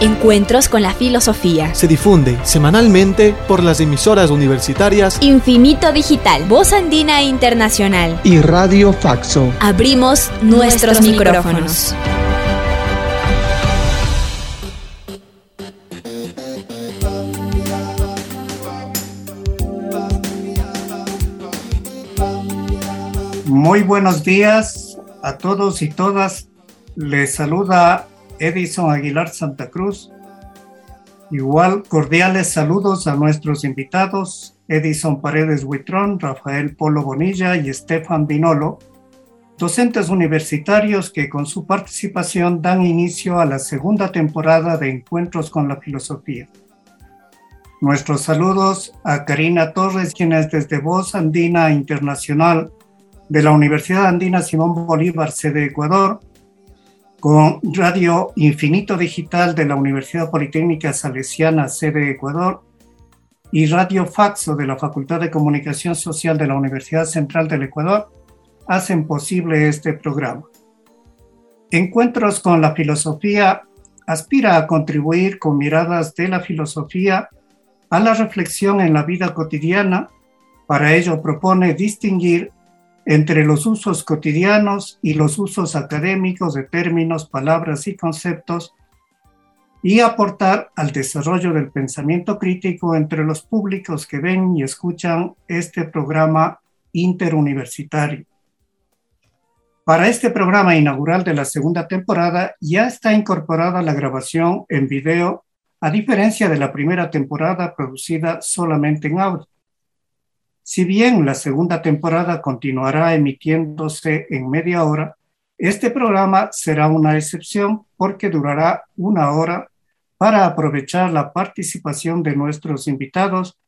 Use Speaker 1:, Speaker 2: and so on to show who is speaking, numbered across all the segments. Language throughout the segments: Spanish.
Speaker 1: Encuentros con la Filosofía.
Speaker 2: Se difunde semanalmente por las emisoras universitarias
Speaker 1: Infinito Digital, Voz Andina Internacional
Speaker 3: y Radio Faxo.
Speaker 1: Abrimos nuestros, micrófonos.
Speaker 4: Muy buenos días a todos y todas. Les saluda Edison Aguilar Santa Cruz. Igual cordiales saludos a nuestros invitados, Edison Paredes Huitrón, Rafael Polo Bonilla y Estefan Binolo, docentes universitarios que con su participación dan inicio a la segunda temporada de Encuentros con la Filosofía. Nuestros saludos a Karina Torres, quien es desde Voz Andina Internacional de la Universidad Andina Simón Bolívar, sede Ecuador, con Radio Infinito Digital de la Universidad Politécnica Salesiana, sede Ecuador, y Radio Faxo de la Facultad de Comunicación Social de la Universidad Central del Ecuador, hacen posible este programa. Encuentros con la filosofía aspira a contribuir con miradas de la filosofía a la reflexión en la vida cotidiana. Para ello propone distinguir entre los usos cotidianos y los usos académicos de términos, palabras y conceptos, y aportar al desarrollo del pensamiento crítico entre los públicos que ven y escuchan este programa interuniversitario. Para este programa inaugural de la segunda temporada ya está incorporada la grabación en video, a diferencia de la primera temporada producida solamente en audio. Si bien la segunda temporada continuará emitiéndose en media hora, este programa será una excepción porque durará una hora para aprovechar la participación de nuestros invitados,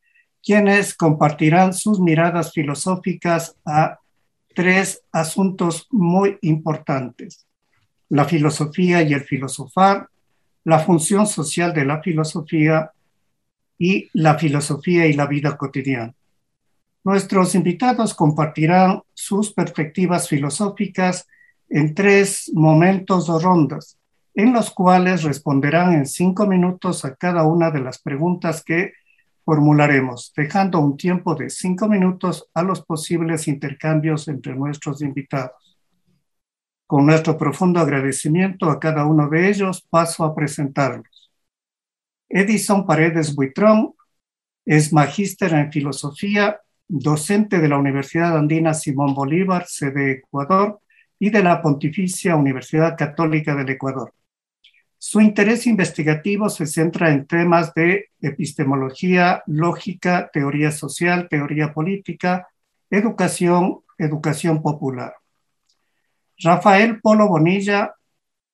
Speaker 4: quienes compartirán sus miradas filosóficas a tres asuntos muy importantes. La filosofía y el filosofar, la función social de la filosofía y la filosofía y la vida cotidiana. Nuestros invitados compartirán sus perspectivas filosóficas en tres momentos o rondas, en los cuales responderán en cinco minutos a cada una de las preguntas que formularemos, dejando un tiempo de cinco minutos a los posibles intercambios entre nuestros invitados. Con nuestro profundo agradecimiento a cada uno de ellos, paso a presentarlos. Edison Paredes Buitrón es magíster en filosofía docente de la Universidad Andina Simón Bolívar, sede Ecuador, y de la Pontificia Universidad Católica del Ecuador. Su interés investigativo se centra en temas de epistemología, lógica, teoría social, teoría política, educación, educación popular. Rafael Polo Bonilla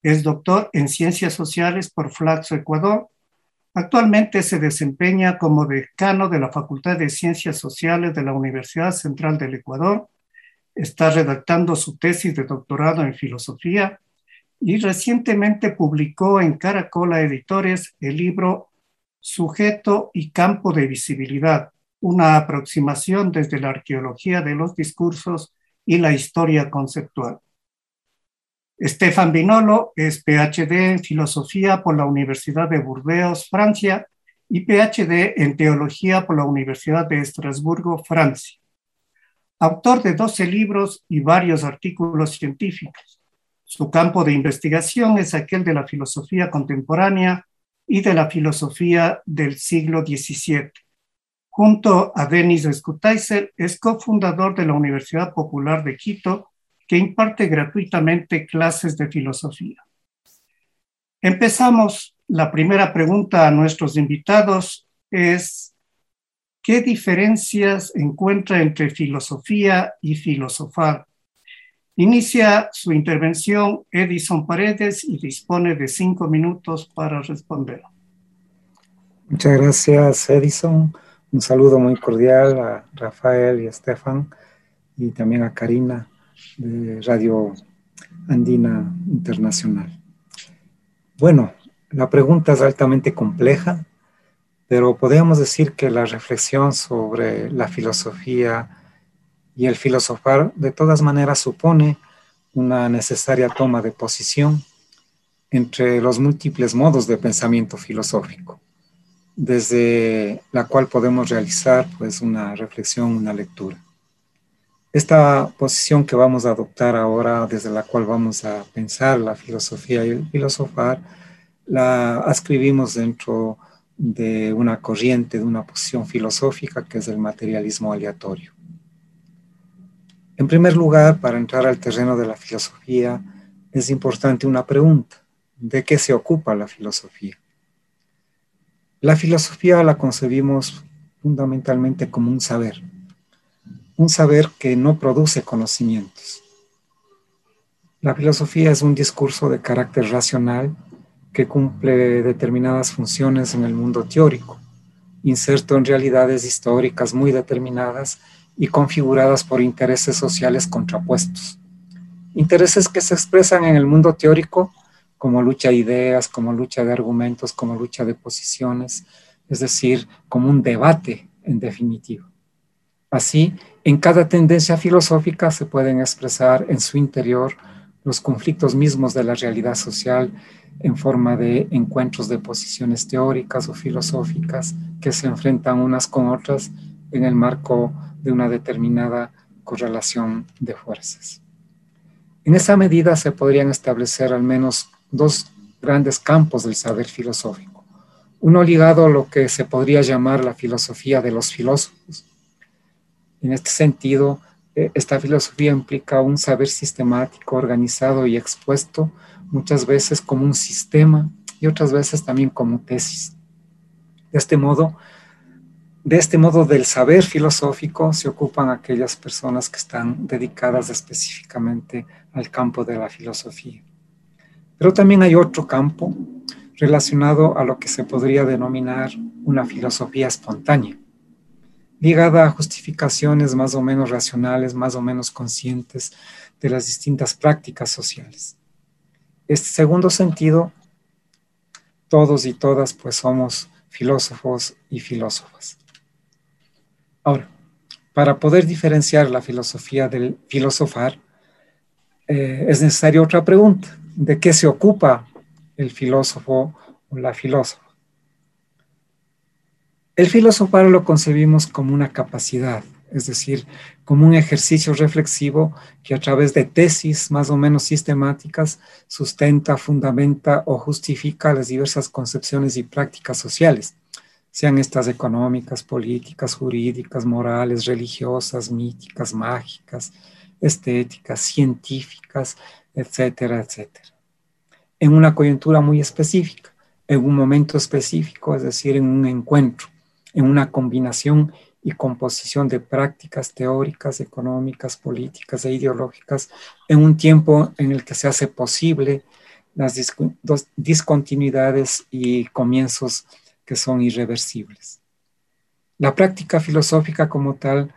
Speaker 4: es doctor en ciencias sociales por Flaxo, Ecuador, Actualmente se desempeña como decano de la Facultad de Ciencias Sociales de la Universidad Central del Ecuador. Está redactando su tesis de doctorado en filosofía y recientemente publicó en Caracola Editores el libro Sujeto y campo de visibilidad, una aproximación desde la arqueología de los discursos y la historia conceptual. Estefan Binolo es PhD en Filosofía por la Universidad de Burdeos, Francia, y PhD en Teología por la Universidad de Estrasburgo, Francia. Autor de 12 libros y varios artículos científicos. Su campo de investigación es aquel de la filosofía contemporánea y de la filosofía del siglo XVII. Junto a Denis Skutaiser, es cofundador de la Universidad Popular de Quito que imparte gratuitamente clases de filosofía. Empezamos. La primera pregunta a nuestros invitados es, ¿qué diferencias encuentra entre filosofía y filosofar? Inicia su intervención Edison Paredes y dispone de cinco minutos para responder.
Speaker 3: Muchas gracias, Edison. Un saludo muy cordial a Rafael y a Estefan y también a Karina de Radio Andina Internacional. Bueno, la pregunta es altamente compleja, pero podríamos decir que la reflexión sobre la filosofía y el filosofar de todas maneras supone una necesaria toma de posición entre los múltiples modos de pensamiento filosófico, desde la cual podemos realizar pues una reflexión, una lectura. Esta posición que vamos a adoptar ahora, desde la cual vamos a pensar la filosofía y el filosofar, la escribimos dentro de una corriente, de una posición filosófica que es el materialismo aleatorio. En primer lugar, para entrar al terreno de la filosofía, es importante una pregunta. ¿De qué se ocupa la filosofía? La filosofía la concebimos fundamentalmente como un saber, un saber que no produce conocimientos. La filosofía es un discurso de carácter racional que cumple determinadas funciones en el mundo teórico, inserto en realidades históricas muy determinadas y configuradas por intereses sociales contrapuestos. Intereses que se expresan en el mundo teórico como lucha de ideas, como lucha de argumentos, como lucha de posiciones, es decir, como un debate en definitiva. Así, en cada tendencia filosófica se pueden expresar en su interior los conflictos mismos de la realidad social en forma de encuentros de posiciones teóricas o filosóficas que se enfrentan unas con otras en el marco de una determinada correlación de fuerzas. En esa medida se podrían establecer al menos dos grandes campos del saber filosófico. Uno ligado a lo que se podría llamar la filosofía de los filósofos. En este sentido, eh, esta filosofía implica un saber sistemático, organizado y expuesto muchas veces como un sistema y otras veces también como tesis. De este modo, de este modo del saber filosófico se ocupan aquellas personas que están dedicadas específicamente al campo de la filosofía. Pero también hay otro campo relacionado a lo que se podría denominar una filosofía espontánea, ligada a justificaciones más o menos racionales, más o menos conscientes de las distintas prácticas sociales. Este segundo sentido, todos y todas pues somos filósofos y filósofas. Ahora, para poder diferenciar la filosofía del filosofar, eh, es necesaria otra pregunta de qué se ocupa el filósofo o la filósofa. El filosofar lo concebimos como una capacidad, es decir, como un ejercicio reflexivo que a través de tesis más o menos sistemáticas sustenta, fundamenta o justifica las diversas concepciones y prácticas sociales, sean estas económicas, políticas, jurídicas, morales, religiosas, míticas, mágicas, estéticas, científicas, etcétera, etcétera. En una coyuntura muy específica, en un momento específico, es decir, en un encuentro, en una combinación y composición de prácticas teóricas, económicas, políticas e ideológicas, en un tiempo en el que se hace posible las discontinuidades y comienzos que son irreversibles. La práctica filosófica como tal,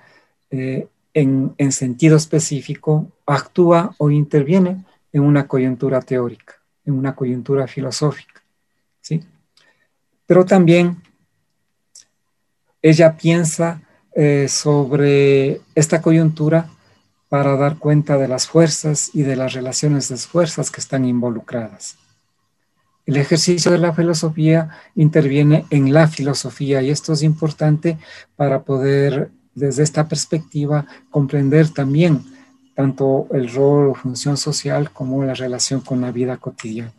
Speaker 3: eh, en, en sentido específico, actúa o interviene en una coyuntura teórica en una coyuntura filosófica. ¿sí? Pero también ella piensa eh, sobre esta coyuntura para dar cuenta de las fuerzas y de las relaciones de fuerzas que están involucradas. El ejercicio de la filosofía interviene en la filosofía y esto es importante para poder desde esta perspectiva comprender también tanto el rol o función social como la relación con la vida cotidiana.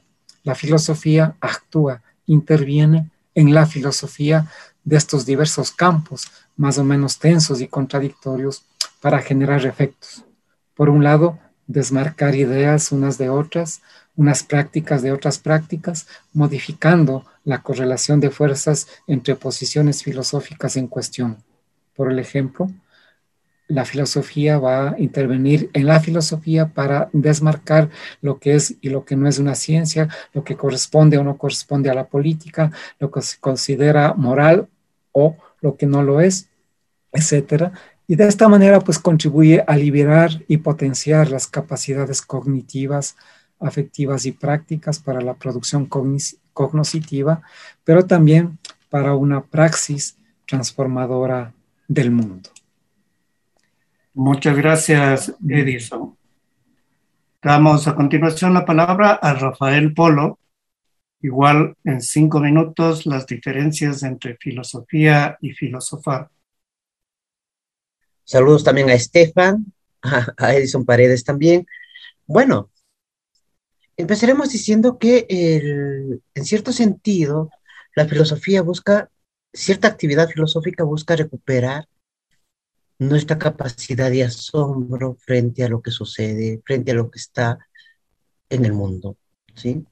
Speaker 3: La filosofía actúa, interviene en la filosofía de estos diversos campos, más o menos tensos y contradictorios, para generar efectos. Por un lado, desmarcar ideas unas de otras, unas prácticas de otras prácticas, modificando la correlación de fuerzas entre posiciones filosóficas en cuestión. Por el ejemplo, la filosofía va a intervenir en la filosofía para desmarcar lo que es y lo que no es una ciencia, lo que corresponde o no corresponde a la política, lo que se considera moral o lo que no lo es, etcétera, Y de esta manera, pues contribuye a liberar y potenciar las capacidades cognitivas, afectivas y prácticas para la producción cognitiva, pero también para una praxis transformadora del mundo.
Speaker 4: Muchas gracias, Edison. Damos a continuación la palabra a Rafael Polo. Igual en cinco minutos las diferencias entre filosofía y filosofar.
Speaker 5: Saludos también a Estefan, a Edison Paredes también. Bueno, empezaremos diciendo que en cierto sentido la filosofía busca, cierta actividad filosófica busca recuperar nuestra capacidad de asombro frente a lo que sucede, frente a lo que está en el mundo, ¿sí?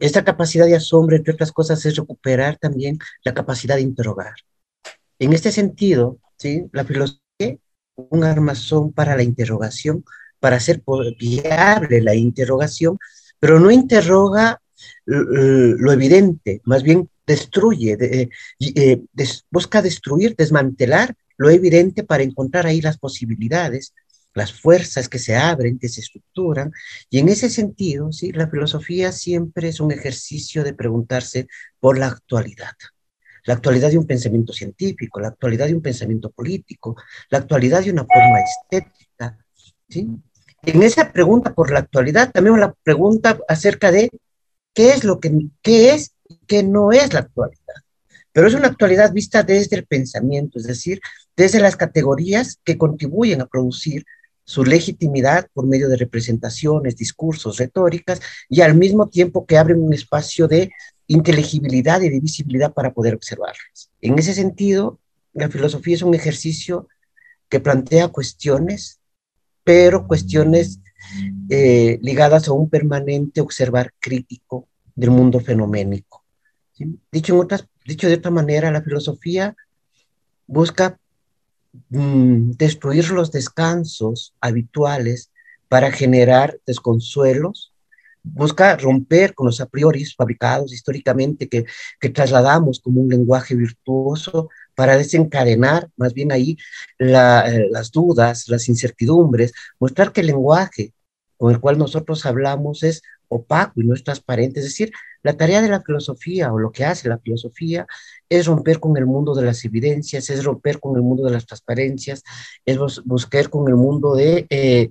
Speaker 5: Esta capacidad de asombro, entre otras cosas, es recuperar también la capacidad de interrogar. En este sentido, ¿sí? La filosofía un armazón para la interrogación, para hacer viable la interrogación, pero no interroga lo evidente, más bien destruye, eh, busca destruir, desmantelar lo evidente para encontrar ahí las posibilidades, las fuerzas que se abren, que se estructuran. Y en ese sentido, ¿sí? la filosofía siempre es un ejercicio de preguntarse por la actualidad. La actualidad de un pensamiento científico, la actualidad de un pensamiento político, la actualidad de una forma estética. ¿sí? En esa pregunta por la actualidad, también la pregunta acerca de qué es lo que qué es y qué no es la actualidad. Pero es una actualidad vista desde el pensamiento, es decir, desde las categorías que contribuyen a producir su legitimidad por medio de representaciones, discursos, retóricas, y al mismo tiempo que abren un espacio de inteligibilidad y de visibilidad para poder observarlas. En ese sentido, la filosofía es un ejercicio que plantea cuestiones, pero cuestiones eh, ligadas a un permanente observar crítico del mundo fenoménico. Dicho, de otra manera, la filosofía busca mm, destruir los descansos habituales para generar desconsuelos, busca romper con los a priori fabricados históricamente que, que trasladamos como un lenguaje virtuoso para desencadenar más bien ahí eh, las dudas, las incertidumbres, mostrar que el lenguaje con el cual nosotros hablamos es opaco y no es transparente. Es decir, la tarea de la filosofía o lo que hace la filosofía es romper con el mundo de las evidencias, es romper con el mundo de las transparencias, es buscar con el mundo de, eh,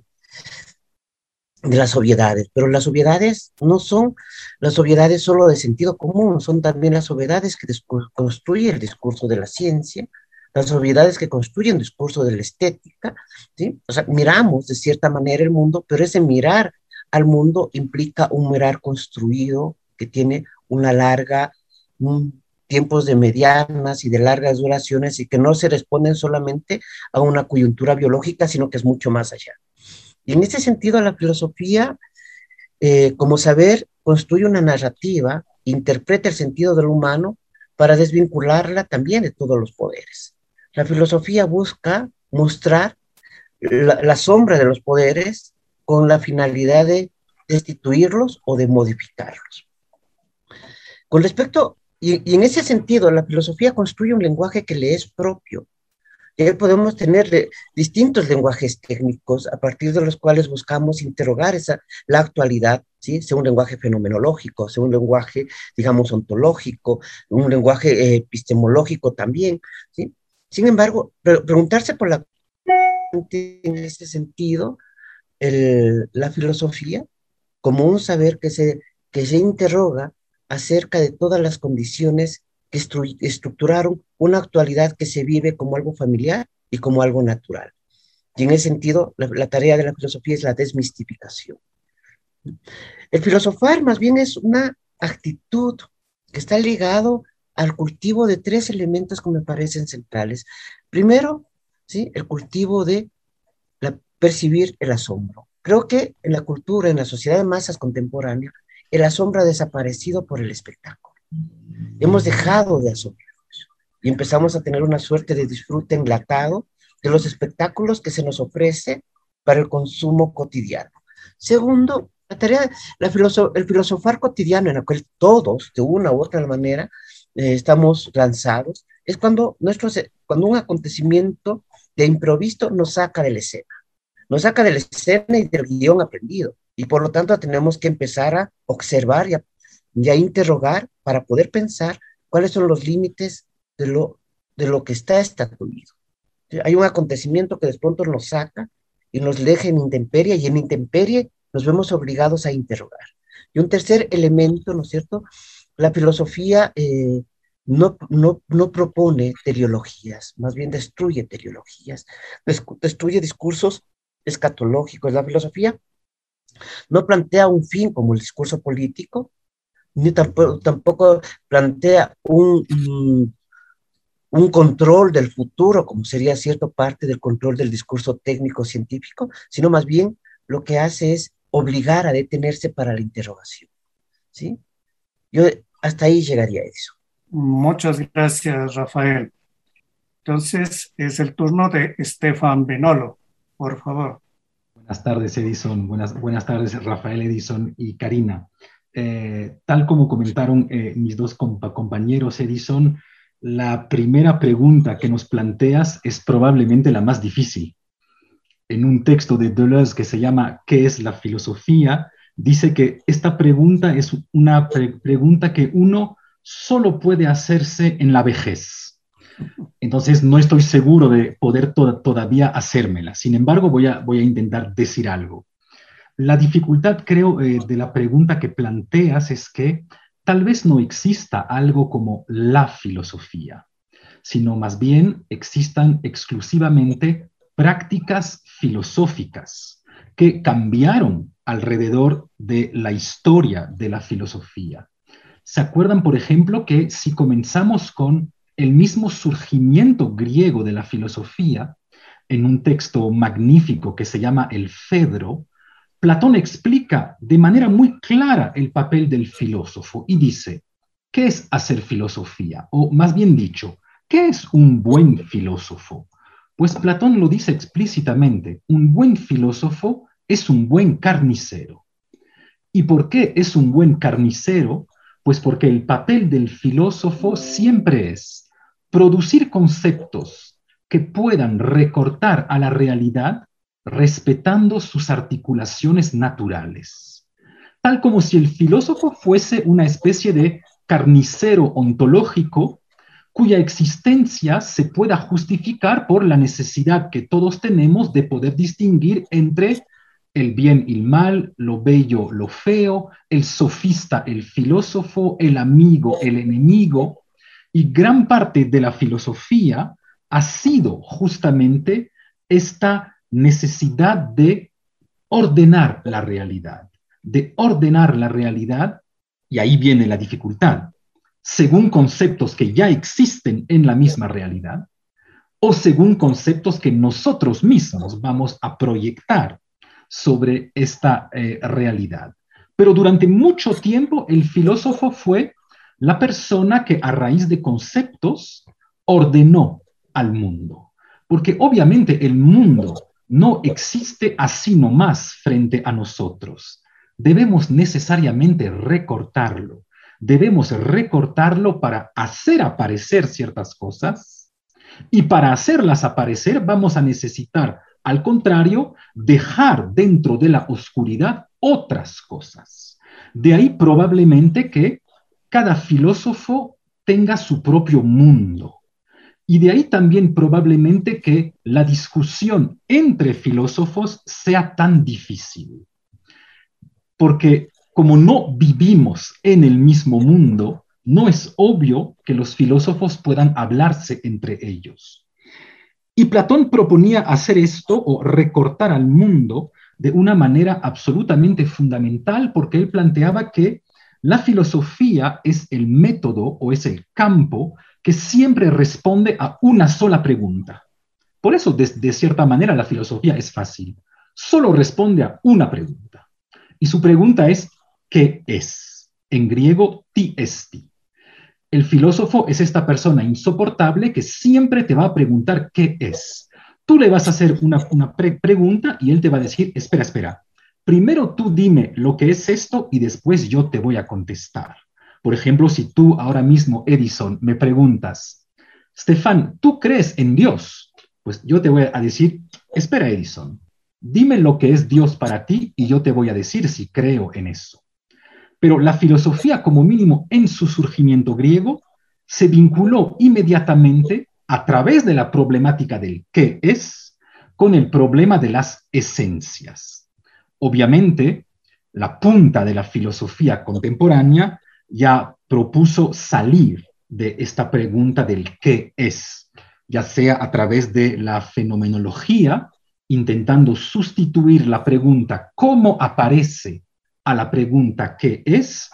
Speaker 5: de las obviedades. Pero las obviedades no son las obviedades solo de sentido común, son también las obviedades que construye el discurso de la ciencia, las obviedades que construyen el discurso de la estética, ¿sí? O sea, miramos de cierta manera el mundo, pero ese mirar al mundo implica un mirar construido que tiene una larga, tiempos de medianas y de largas duraciones y que no se responden solamente a una coyuntura biológica, sino que es mucho más allá. Y en ese sentido, la filosofía, eh, como saber, construye una narrativa, interpreta el sentido del humano para desvincularla también de todos los poderes. La filosofía busca mostrar la sombra de los poderes con la finalidad de destituirlos o de modificarlos. Con respecto, y, en ese sentido, la filosofía construye un lenguaje que le es propio. Y podemos tener distintos lenguajes técnicos a partir de los cuales buscamos interrogar esa, la actualidad, ¿sí? sea un lenguaje fenomenológico, sea un lenguaje, digamos, ontológico, un lenguaje epistemológico también. ¿sí? Sin embargo, preguntarse por la en ese sentido, la filosofía como un saber que se, que se interroga acerca de todas las condiciones que estructuraron una actualidad que se vive como algo familiar y como algo natural. Y en ese sentido, la, tarea de la filosofía es la desmistificación. El filosofar más bien es una actitud que está ligado al cultivo de tres elementos que me parecen centrales. Primero, ¿sí? el cultivo de la, percibir el asombro. Creo que en la cultura, en la sociedad de masas contemporánea, el asombro ha desaparecido por el espectáculo. Hemos dejado de asombrarnos y empezamos a tener una suerte de disfrute enlatado de los espectáculos que se nos ofrece para el consumo cotidiano. Segundo, la tarea, la el filosofar cotidiano en el cual todos, de una u otra manera, eh, estamos lanzados, es cuando, nuestros, cuando un acontecimiento de improviso nos saca de la escena. Nos saca de la escena y del guion aprendido. Y por lo tanto tenemos que empezar a observar y a, interrogar para poder pensar cuáles son los límites de lo, de lo que está estatuido. Hay un acontecimiento que de pronto nos saca y nos deja en intemperie y en intemperie nos vemos obligados a interrogar. Y un tercer elemento, ¿no es cierto? La filosofía eh, no, no, no, propone teleologías, más bien destruye teleologías, destruye discursos escatológicos. La filosofía no plantea un fin como el discurso político, ni tampoco, tampoco plantea un, un control del futuro, como sería cierto parte del control del discurso técnico científico, sino más bien lo que hace es obligar a detenerse para la interrogación. ¿sí? Yo hasta ahí llegaría eso.
Speaker 4: Muchas gracias, Rafael. Entonces es el turno de Estefan Benolo, por favor.
Speaker 6: Buenas tardes, Edison. Buenas, buenas tardes, Rafael Edison y Karina. Eh, tal como comentaron eh, mis dos compañeros, Edison, la primera pregunta que nos planteas es probablemente la más difícil. En un texto de Deleuze que se llama ¿Qué es la filosofía? dice que esta pregunta es una pregunta que uno solo puede hacerse en la vejez. Entonces no estoy seguro de poder todavía hacérmela. Sin embargo, voy a, voy a intentar decir algo. La dificultad, creo, eh, de la pregunta que planteas es que tal vez no exista algo como la filosofía, sino más bien existan exclusivamente prácticas filosóficas que cambiaron alrededor de la historia de la filosofía. ¿Se acuerdan, por ejemplo, que si comenzamos con el mismo surgimiento griego de la filosofía, en un texto magnífico que se llama El Fedro, Platón explica de manera muy clara el papel del filósofo y dice, ¿qué es hacer filosofía? O más bien dicho, ¿qué es un buen filósofo? Pues Platón lo dice explícitamente, un buen filósofo es un buen carnicero. ¿Y por qué es un buen carnicero? Pues porque el papel del filósofo siempre es producir conceptos que puedan recortar a la realidad respetando sus articulaciones naturales, tal como si el filósofo fuese una especie de carnicero ontológico cuya existencia se pueda justificar por la necesidad que todos tenemos de poder distinguir entre el bien y el mal, lo bello, lo feo, el sofista, el filósofo, el amigo, el enemigo, y gran parte de la filosofía ha sido justamente esta necesidad de ordenar la realidad, de ordenar la realidad, y ahí viene la dificultad, según conceptos que ya existen en la misma realidad, o según conceptos que nosotros mismos vamos a proyectar sobre esta eh, realidad. Pero durante mucho tiempo el filósofo fue la persona que a raíz de conceptos ordenó al mundo. Porque obviamente el mundo no existe así nomás frente a nosotros. Debemos necesariamente recortarlo. Debemos recortarlo para hacer aparecer ciertas cosas y para hacerlas aparecer vamos a necesitar, al contrario, dejar dentro de la oscuridad otras cosas. De ahí probablemente que cada filósofo tenga su propio mundo y de ahí también probablemente que la discusión entre filósofos sea tan difícil. Porque como no vivimos en el mismo mundo, no es obvio que los filósofos puedan hablarse entre ellos. Y Platón proponía hacer esto o recortar al mundo de una manera absolutamente fundamental porque él planteaba que la filosofía es el método o es el campo que siempre responde a una sola pregunta. Por eso, de, cierta manera, la filosofía es fácil. Solo responde a una pregunta. Y su pregunta es, ¿qué es? En griego, ti esti. El filósofo es esta persona insoportable que siempre te va a preguntar qué es. Tú le vas a hacer una, pregunta y él te va a decir, espera, espera, primero tú dime lo que es esto y después yo te voy a contestar. Por ejemplo, si tú ahora mismo, Edison, me preguntas, Stefan, ¿tú crees en Dios? Pues yo te voy a decir, espera Edison, dime lo que es Dios para ti y yo te voy a decir si creo en eso. Pero la filosofía, como mínimo en su surgimiento griego, se vinculó inmediatamente a través de la problemática del qué es con el problema de las esencias. Obviamente, la punta de la filosofía contemporánea ya propuso salir de esta pregunta del qué es, ya sea a través de la fenomenología, intentando sustituir la pregunta cómo aparece a la pregunta qué es,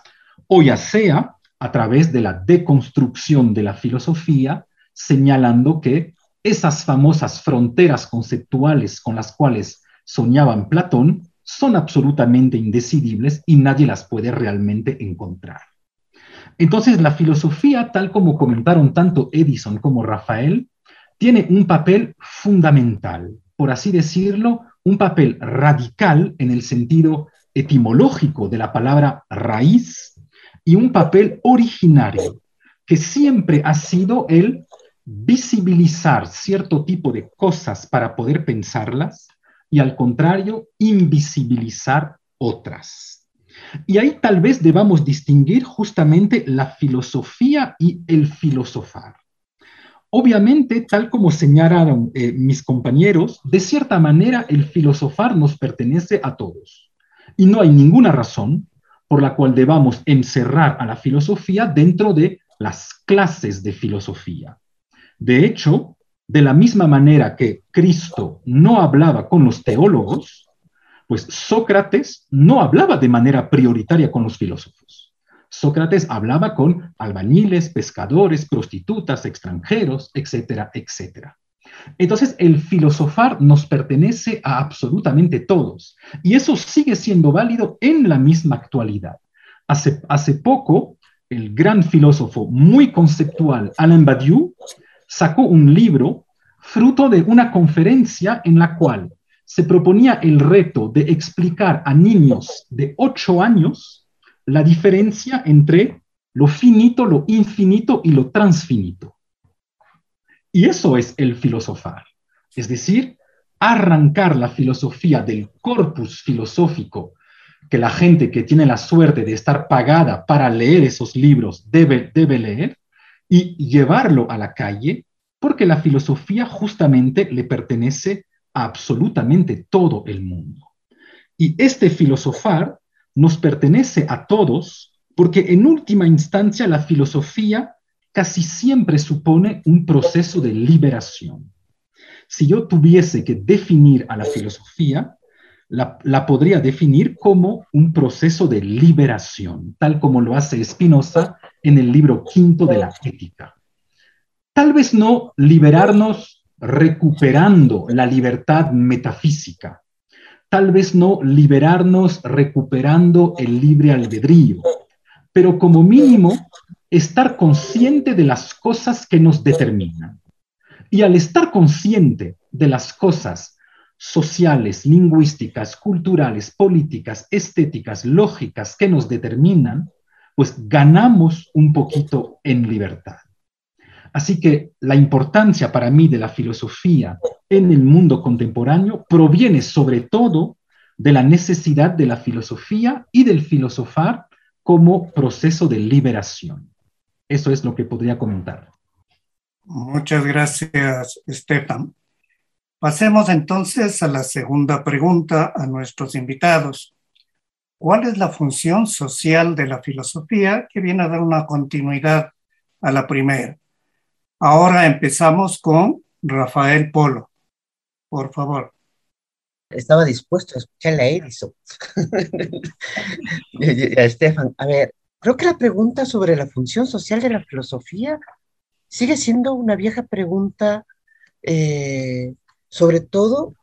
Speaker 6: o ya sea a través de la deconstrucción de la filosofía, señalando que esas famosas fronteras conceptuales con las cuales soñaban Platón son absolutamente indecidibles y nadie las puede realmente encontrar. Entonces, la filosofía, tal como comentaron tanto Edison como Rafael, tiene un papel fundamental, por así decirlo, un papel radical en el sentido etimológico de la palabra raíz y un papel originario, que siempre ha sido el visibilizar cierto tipo de cosas para poder pensarlas y al contrario, invisibilizar otras. Y ahí tal vez debamos distinguir justamente la filosofía y el filosofar. Obviamente, tal como señalaron eh, mis compañeros, de cierta manera el filosofar nos pertenece a todos. Y no hay ninguna razón por la cual debamos encerrar a la filosofía dentro de las clases de filosofía. De hecho, de la misma manera que Cristo no hablaba con los teólogos, pues Sócrates no hablaba de manera prioritaria con los filósofos. Sócrates hablaba con albañiles, pescadores, prostitutas, extranjeros, etcétera, etcétera. Entonces, el filosofar nos pertenece a absolutamente todos. Y eso sigue siendo válido en la misma actualidad. Hace, hace poco, el gran filósofo muy conceptual, Alain Badiou, sacó un libro fruto de una conferencia en la cual se proponía el reto de explicar a niños de 8 años la diferencia entre lo finito, lo infinito y lo transfinito. Y eso es el filosofar, es decir, arrancar la filosofía del corpus filosófico que la gente que tiene la suerte de estar pagada para leer esos libros debe, debe leer y llevarlo a la calle, porque la filosofía justamente le pertenece a absolutamente todo el mundo. Y este filosofar nos pertenece a todos porque en última instancia la filosofía casi siempre supone un proceso de liberación. Si yo tuviese que definir a la filosofía, la, podría definir como un proceso de liberación, tal como lo hace Spinoza en el libro quinto de la ética. Tal vez no liberarnos recuperando la libertad metafísica, tal vez no liberarnos recuperando el libre albedrío, pero como mínimo estar consciente de las cosas que nos determinan. Y al estar consciente de las cosas sociales, lingüísticas, culturales, políticas, estéticas, lógicas que nos determinan, pues ganamos un poquito en libertad. Así que la importancia para mí de la filosofía en el mundo contemporáneo proviene sobre todo de la necesidad de la filosofía y del filosofar como proceso de liberación. Eso es lo que podría comentar.
Speaker 4: Muchas gracias, Estefan. Pasemos entonces a la segunda pregunta a nuestros invitados. ¿Cuál es la función social de la filosofía que viene a dar una continuidad a la primera? Ahora empezamos con Rafael Polo. Por favor.
Speaker 5: Estaba dispuesto a escuchar a Edison. a Estefan, a ver, creo que la pregunta sobre la función social de la filosofía sigue siendo una vieja pregunta, eh, sobre todo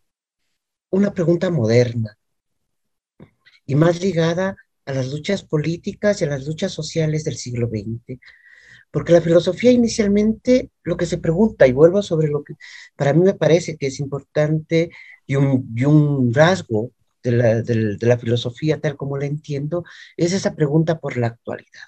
Speaker 5: una pregunta moderna y más ligada a las luchas políticas y a las luchas sociales del siglo XX. Porque la filosofía inicialmente lo que se pregunta, y vuelvo sobre lo que para mí me parece que es importante y un, y un rasgo de la, de, de la filosofía tal como la entiendo, es esa pregunta por la actualidad.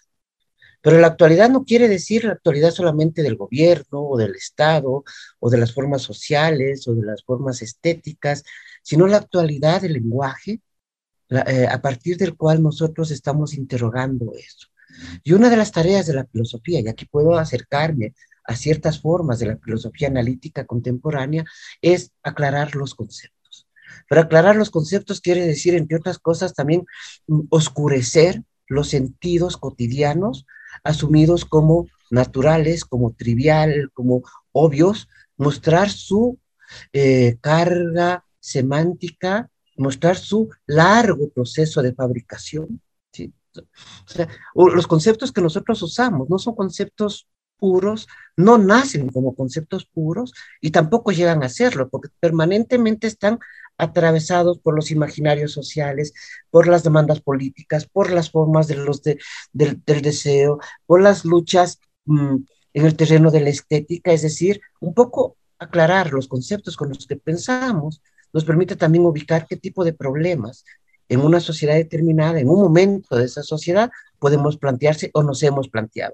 Speaker 5: Pero la actualidad no quiere decir la actualidad solamente del gobierno o del Estado o de las formas sociales o de las formas estéticas, sino la actualidad del lenguaje eh, a partir del cual nosotros estamos interrogando eso. Y una de las tareas de la filosofía, y aquí puedo acercarme a ciertas formas de la filosofía analítica contemporánea, es aclarar los conceptos. Pero aclarar los conceptos quiere decir, entre otras cosas, también oscurecer los sentidos cotidianos asumidos como naturales, como trivial, como obvios, mostrar su eh, carga semántica, mostrar su largo proceso de fabricación. los conceptos que nosotros usamos no son conceptos puros, no nacen como conceptos puros y tampoco llegan a serlo, porque permanentemente están atravesados por los imaginarios sociales, por las demandas políticas, por las formas del, deseo, por las luchas mm, en el terreno de la estética, es decir, un poco aclarar los conceptos con los que pensamos nos permite también ubicar qué tipo de problemas en una sociedad determinada, en un momento de esa sociedad, podemos plantearse o nos hemos planteado.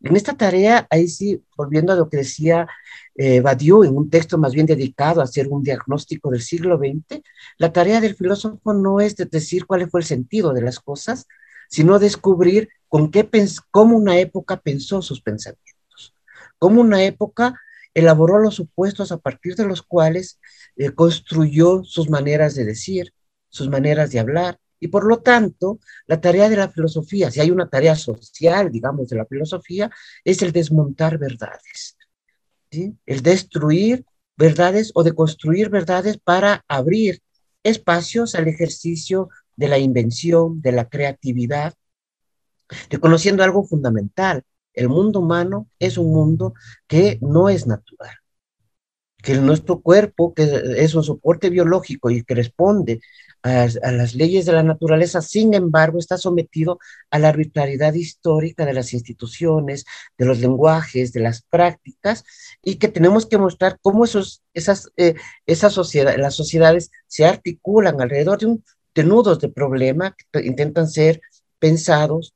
Speaker 5: En esta tarea, ahí sí, volviendo a lo que decía eh, Badiou en un texto más bien dedicado a hacer un diagnóstico del siglo XX, la tarea del filósofo no es de decir cuál fue el sentido de las cosas, sino descubrir con qué cómo una época pensó sus pensamientos, cómo una época elaboró los supuestos a partir de los cuales eh, construyó sus maneras de decir, sus maneras de hablar, y por lo tanto, la tarea de la filosofía, si hay una tarea social, digamos, de la filosofía, es el desmontar verdades, el destruir verdades o de construir verdades para abrir espacios al ejercicio de la invención, de la creatividad, reconociendo algo fundamental. El mundo humano es un mundo que no es natural que nuestro cuerpo, que es un soporte biológico y que responde a, las leyes de la naturaleza, sin embargo, está sometido a la arbitrariedad histórica de las instituciones, de los lenguajes, de las prácticas, y que tenemos que mostrar cómo esos, esas, eh, esas sociedades, las sociedades se articulan alrededor de, un, de nudos de problema que intentan ser pensados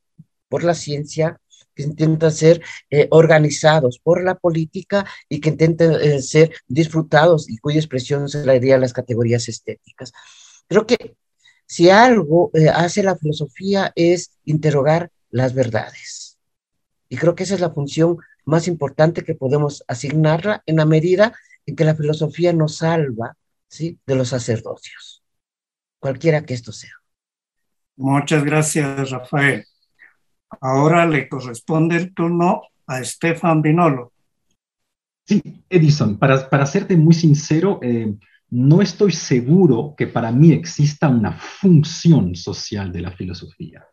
Speaker 5: por la ciencia, que intentan ser eh, organizados por la política y que intentan eh, ser disfrutados y cuya expresión se le a las categorías estéticas. Creo que si algo eh, hace la filosofía es interrogar las verdades. Y creo que esa es la función más importante que podemos asignarla en la medida en que la filosofía nos salva ¿sí? de los sacerdocios, cualquiera que esto sea.
Speaker 4: Muchas gracias, Rafael. Ahora le corresponde el turno a Estefan Vinolo.
Speaker 6: Sí, Edison, para, para serte muy sincero, eh, no estoy seguro que para mí exista una función social de la filosofía,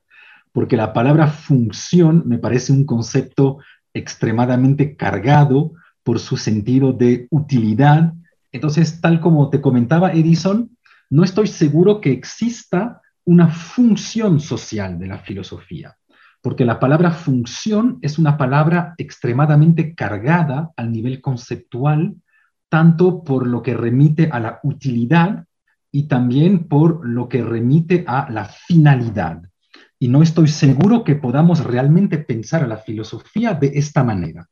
Speaker 6: porque la palabra función me parece un concepto extremadamente cargado por su sentido de utilidad. Entonces, tal como te comentaba Edison, no estoy seguro que exista una función social de la filosofía porque la palabra función es una palabra extremadamente cargada al nivel conceptual, tanto por lo que remite a la utilidad y también por lo que remite a la finalidad. Y no estoy seguro que podamos realmente pensar a la filosofía de esta manera.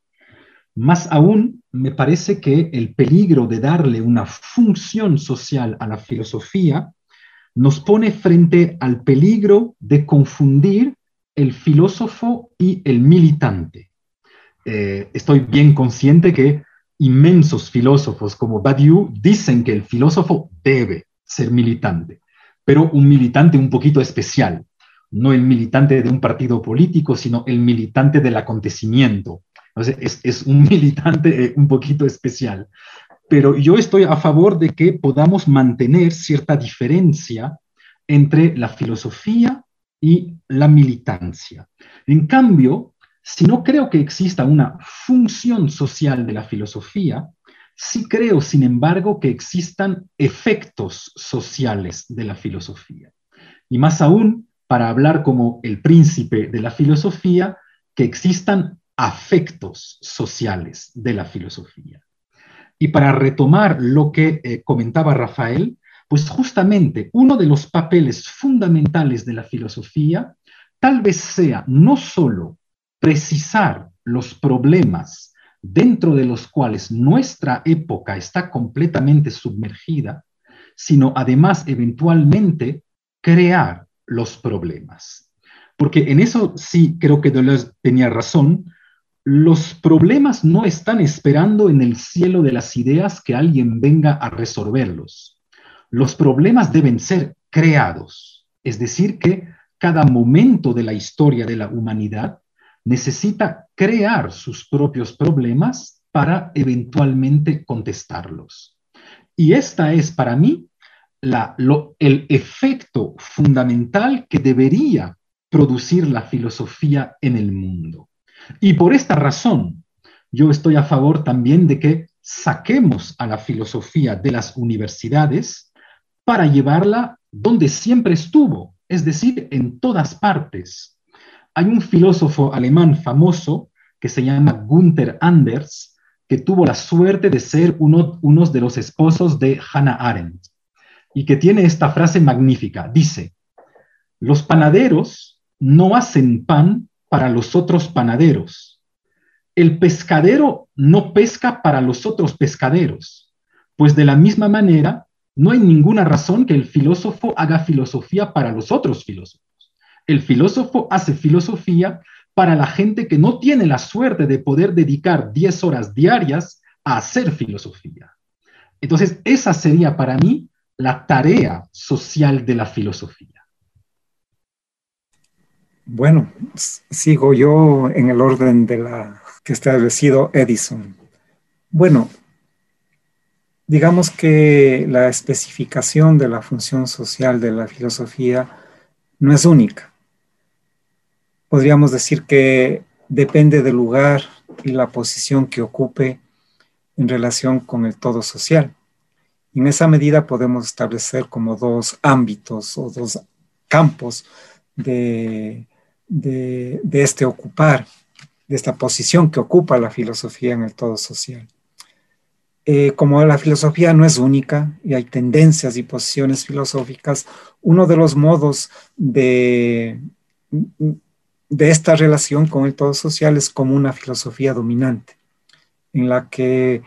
Speaker 6: Más aún, me parece que el peligro de darle una función social a la filosofía nos pone frente al peligro de confundir el filósofo y el militante. Eh, estoy bien consciente que inmensos filósofos como Badiou dicen que el filósofo debe ser militante, pero un militante un poquito especial, no el militante de un partido político, sino el militante del acontecimiento. es, un militante eh, un poquito especial. Pero yo estoy a favor de que podamos mantener cierta diferencia entre la filosofía y la militancia. En cambio, si no creo que exista una función social de la filosofía, sí creo, sin embargo, que existan efectos sociales de la filosofía. Y más aún, para hablar como el príncipe de la filosofía, que existan afectos sociales de la filosofía. Y para retomar lo que eh, comentaba Rafael, pues justamente uno de los papeles fundamentales de la filosofía tal vez sea no solo precisar los problemas dentro de los cuales nuestra época está completamente sumergida, sino además eventualmente crear los problemas. Porque en eso sí creo que Deleuze tenía razón, los problemas no están esperando en el cielo de las ideas que alguien venga a resolverlos. Los problemas deben ser creados, es decir, que cada momento de la historia de la humanidad necesita crear sus propios problemas para eventualmente contestarlos. Y esta es para mí el efecto fundamental que debería producir la filosofía en el mundo. Y por esta razón, yo estoy a favor también de que saquemos a la filosofía de las universidades para llevarla donde siempre estuvo, es decir, en todas partes. Hay un filósofo alemán famoso que se llama Gunther Anders, que tuvo la suerte de ser uno, uno de los esposos de Hannah Arendt, y que tiene esta frase magnífica. Dice, los panaderos no hacen pan para los otros panaderos. El pescadero no pesca para los otros pescaderos, pues de la misma manera no hay ninguna razón que el filósofo haga filosofía para los otros filósofos. El filósofo hace filosofía para la gente que no tiene la suerte de poder dedicar 10 horas diarias a hacer filosofía. Entonces, esa sería para mí la tarea social de la filosofía.
Speaker 3: Bueno, sigo yo en el orden de la que establecido Edison. Bueno, digamos que la especificación de la función social de la filosofía no es única. Podríamos decir que depende del lugar y la posición que ocupe en relación con el todo social. En esa medida podemos establecer como dos ámbitos o dos campos de, este ocupar, de esta posición que ocupa la filosofía en el todo social. Eh, como la filosofía no es única y hay tendencias y posiciones filosóficas, uno de los modos de, esta relación con el todo social es como una filosofía dominante, en la que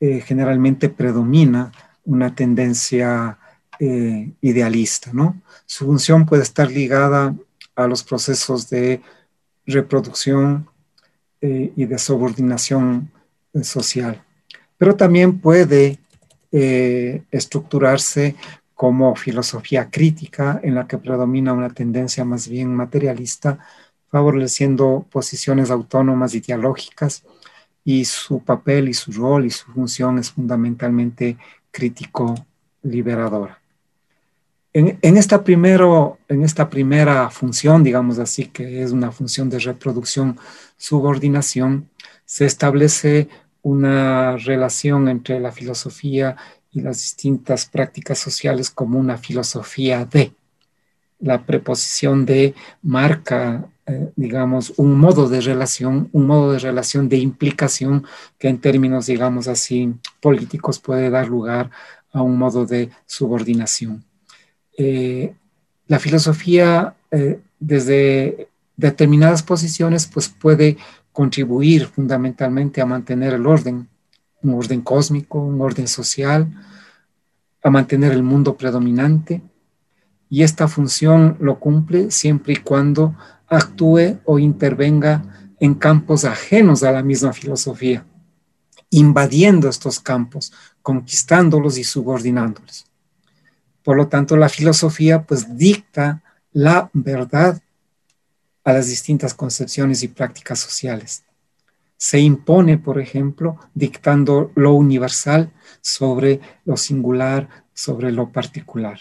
Speaker 3: eh, generalmente predomina una tendencia eh, idealista, ¿no? Su función puede estar ligada a los procesos de reproducción y de subordinación social. Pero también puede eh, estructurarse como filosofía crítica en la que predomina una tendencia más bien materialista, favoreciendo posiciones autónomas y dialógicas, y su papel y su rol y su función es fundamentalmente crítico-liberadora. En, esta primero, en esta primera función, digamos así, que es una función de reproducción, subordinación, se establece una relación entre la filosofía y las distintas prácticas sociales como una filosofía de. La preposición de marca, eh, digamos, un modo de relación, un modo de relación de implicación que en términos, digamos así, políticos puede dar lugar a un modo de subordinación. Eh, la filosofía eh, desde determinadas posiciones pues puede contribuir fundamentalmente a mantener el orden, un orden cósmico, un orden social, a mantener el mundo predominante. Y esta función lo cumple siempre y cuando actúe o intervenga en campos ajenos a la misma filosofía, invadiendo estos campos, conquistándolos y subordinándolos. Por lo tanto, la filosofía pues dicta la verdad a las distintas concepciones y prácticas sociales. Se impone, por ejemplo, dictando lo universal sobre lo singular, sobre lo particular.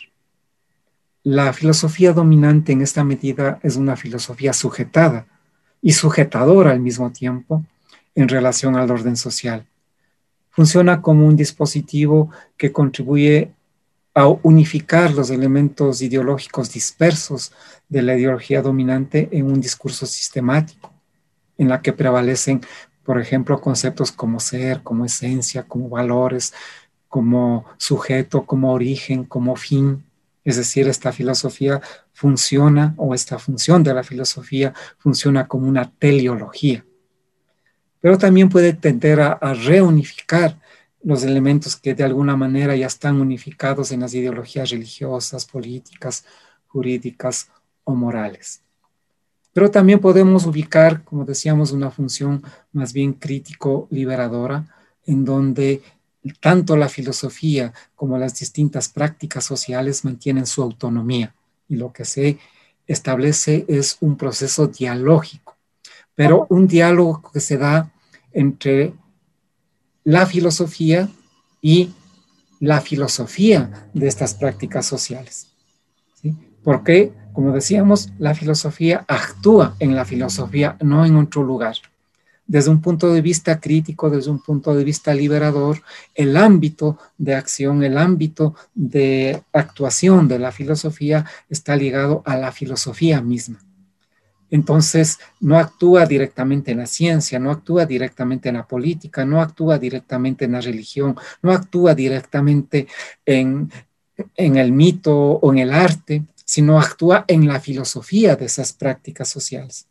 Speaker 3: La filosofía dominante en esta medida es una filosofía sujetada y sujetadora al mismo tiempo en relación al orden social. Funciona como un dispositivo que contribuye a unificar los elementos ideológicos dispersos de la ideología dominante en un discurso sistemático, en la que prevalecen, por ejemplo, conceptos como ser, como esencia, como valores, como sujeto, como origen, como fin, Es decir, esta filosofía funciona o esta función de la filosofía funciona como una teleología. Pero también puede tender a, a reunificar los elementos que de alguna manera ya están unificados en las ideologías religiosas, políticas, jurídicas o morales. Pero también podemos ubicar, como decíamos, una función más bien crítico-liberadora, en donde tanto la filosofía como las distintas prácticas sociales mantienen su autonomía. Y lo que se establece es un proceso dialógico, pero un diálogo que se da entre la filosofía y la filosofía de estas prácticas sociales. Porque, como decíamos, la filosofía actúa en la filosofía, no en otro lugar. Desde un punto de vista crítico, desde un punto de vista liberador, el ámbito de acción, el ámbito de actuación de la filosofía está ligado a la filosofía misma. Entonces, no actúa directamente en la ciencia, no actúa directamente en la política, no actúa directamente en la religión, no actúa directamente en, el mito o en el arte, sino actúa en la filosofía de esas prácticas sociales.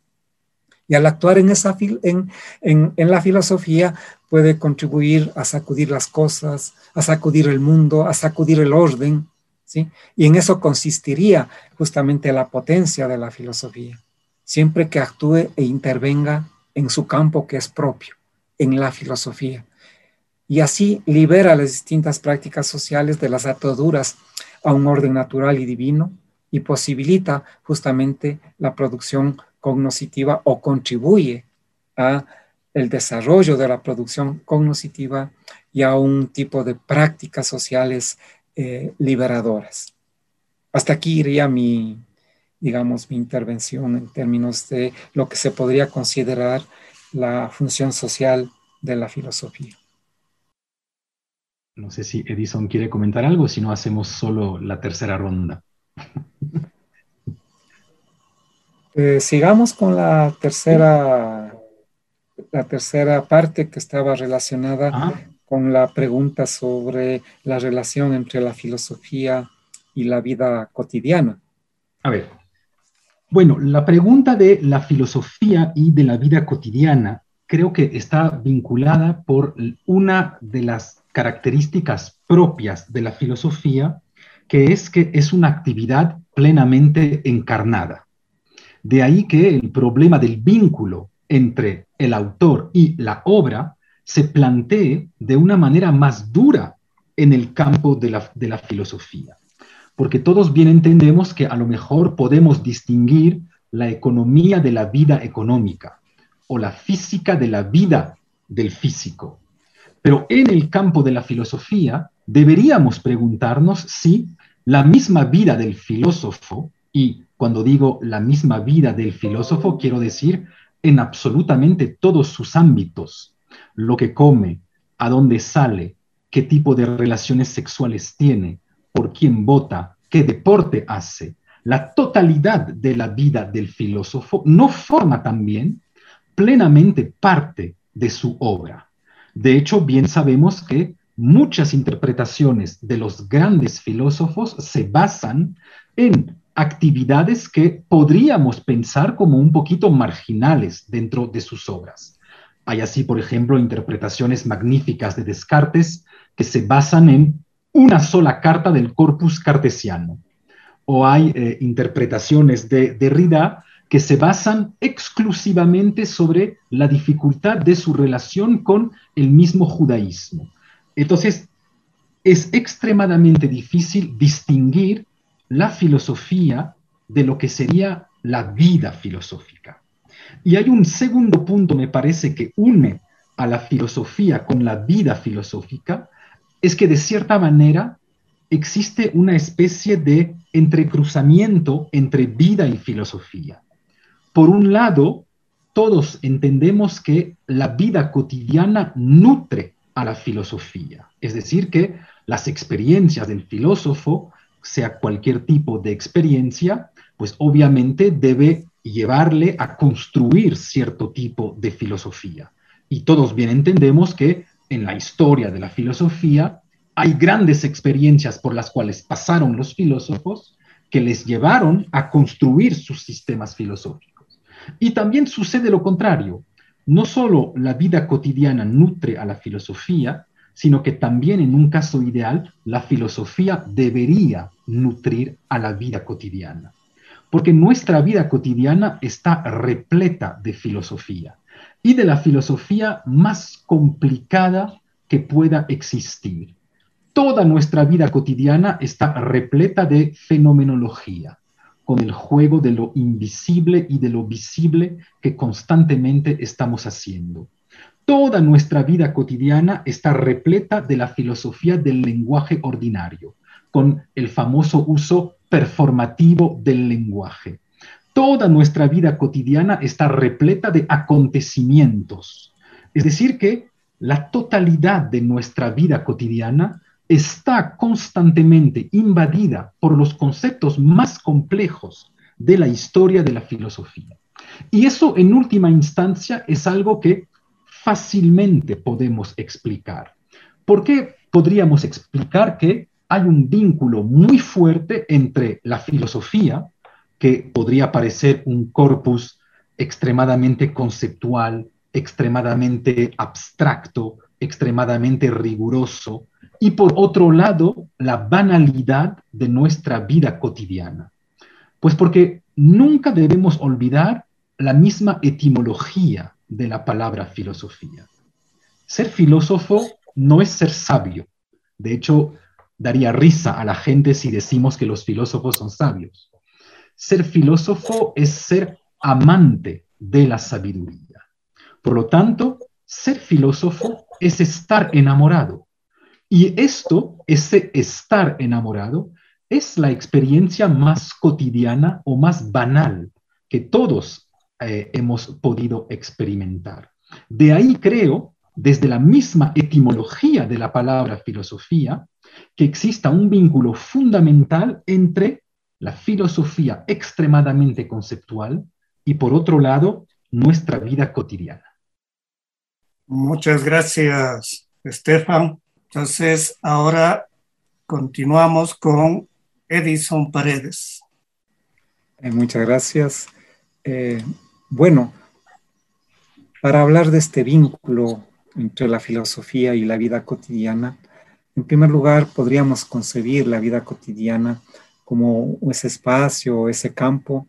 Speaker 3: Y al actuar en, esa, en, en, la filosofía puede contribuir a sacudir las cosas, a sacudir el mundo, a sacudir el orden, ¿sí? Y en eso consistiría justamente la potencia de la filosofía siempre que actúe e intervenga en su campo que es propio, en la filosofía. Y así libera las distintas prácticas sociales de las ataduras a un orden natural y divino y posibilita justamente la producción cognoscitiva o contribuye a el desarrollo de la producción cognoscitiva y a un tipo de prácticas sociales eh, liberadoras. Hasta aquí iría mi, digamos, mi intervención en términos de lo que se podría considerar la función social de la filosofía.
Speaker 6: No sé si Edison quiere comentar algo, si no hacemos solo la tercera ronda.
Speaker 3: Eh, sigamos con la tercera, la tercera parte que estaba relacionada ah. con la pregunta sobre la relación entre la filosofía y la vida cotidiana.
Speaker 6: A ver, bueno, la pregunta de la filosofía y de la vida cotidiana creo que está vinculada por una de las características propias de la filosofía, que es que es una actividad plenamente encarnada. De ahí que el problema del vínculo entre el autor y la obra se plantee de una manera más dura en el campo de la, de la filosofía porque todos bien entendemos que a lo mejor podemos distinguir la economía de la vida económica o la física de la vida del físico. Pero en el campo de la filosofía deberíamos preguntarnos si la misma vida del filósofo, y cuando digo la misma vida del filósofo, quiero decir en absolutamente todos sus ámbitos, lo que come, a dónde sale, qué tipo de relaciones sexuales tiene, por quién vota, qué deporte hace, la totalidad de la vida del filósofo no forma también plenamente parte de su obra. De hecho, bien sabemos que muchas interpretaciones de los grandes filósofos se basan en actividades que podríamos pensar como un poquito marginales dentro de sus obras. Hay así, por ejemplo, interpretaciones magníficas de Descartes que se basan en una sola carta del corpus cartesiano. O hay eh, interpretaciones de Derrida que se basan exclusivamente sobre la dificultad de su relación con el mismo judaísmo. Entonces, es extremadamente difícil distinguir la filosofía de lo que sería la vida filosófica. Y hay un segundo punto, me parece, que une a la filosofía con la vida filosófica, es que de cierta manera existe una especie de entrecruzamiento entre vida y filosofía. Por un lado, todos entendemos que la vida cotidiana nutre a la filosofía, es decir, que las experiencias del filósofo, sea cualquier tipo de experiencia, pues obviamente debe llevarle a construir cierto tipo de filosofía. Y todos bien entendemos que en la historia de la filosofía, hay grandes experiencias por las cuales pasaron los filósofos que les llevaron a construir sus sistemas filosóficos. Y también sucede lo contrario. No solo la vida cotidiana nutre a la filosofía, sino que también en un caso ideal, la filosofía debería nutrir a la vida cotidiana. Porque nuestra vida cotidiana está repleta de filosofía y de la filosofía más complicada que pueda existir. Toda nuestra vida cotidiana está repleta de fenomenología, con el juego de lo invisible y de lo visible que constantemente estamos haciendo. Toda nuestra vida cotidiana está repleta de la filosofía del lenguaje ordinario, con el famoso uso performativo del lenguaje. Toda nuestra vida cotidiana está repleta de acontecimientos. Es decir, que la totalidad de nuestra vida cotidiana está constantemente invadida por los conceptos más complejos de la historia de la filosofía. Y eso en última instancia es algo que fácilmente podemos explicar. ¿Por qué podríamos explicar que hay un vínculo muy fuerte entre la filosofía, que podría parecer un corpus extremadamente conceptual, extremadamente abstracto, extremadamente riguroso, y por otro lado, la banalidad de nuestra vida cotidiana. Pues porque nunca debemos olvidar la misma etimología de la palabra filosofía. Ser filósofo no es ser sabio. De hecho, daría risa a la gente si decimos que los filósofos son sabios. Ser filósofo es ser amante de la sabiduría. Por lo tanto, ser filósofo es estar enamorado. Y esto, ese estar enamorado, es la experiencia más cotidiana o más banal que todos eh, hemos podido experimentar. De ahí creo, desde la misma etimología de la palabra filosofía, que exista un vínculo fundamental entre la filosofía extremadamente conceptual y, por otro lado, nuestra vida cotidiana.
Speaker 4: Muchas gracias, Estefan. Entonces, ahora continuamos con Edison Paredes.
Speaker 3: Eh, muchas gracias. Eh, bueno, para hablar de este vínculo entre la filosofía y la vida cotidiana, en primer lugar podríamos concebir la vida cotidiana como ese espacio, ese campo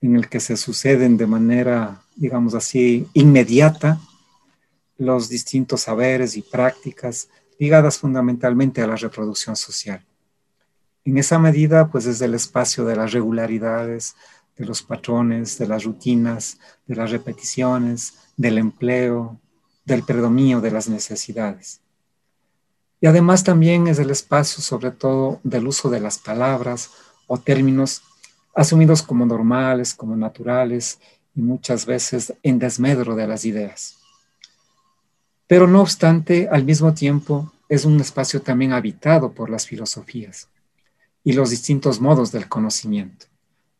Speaker 3: en el que se suceden de manera, digamos así, inmediata los distintos saberes y prácticas ligadas fundamentalmente a la reproducción social. En esa medida, pues es el espacio de las regularidades, de los patrones, de las rutinas, de las repeticiones, del empleo, del predominio de las necesidades. Y además también es el espacio sobre todo del uso de las palabras o términos asumidos como normales, como naturales y muchas veces en desmedro de las ideas. Pero no obstante, al mismo tiempo es un espacio también habitado por las filosofías y los distintos modos del conocimiento.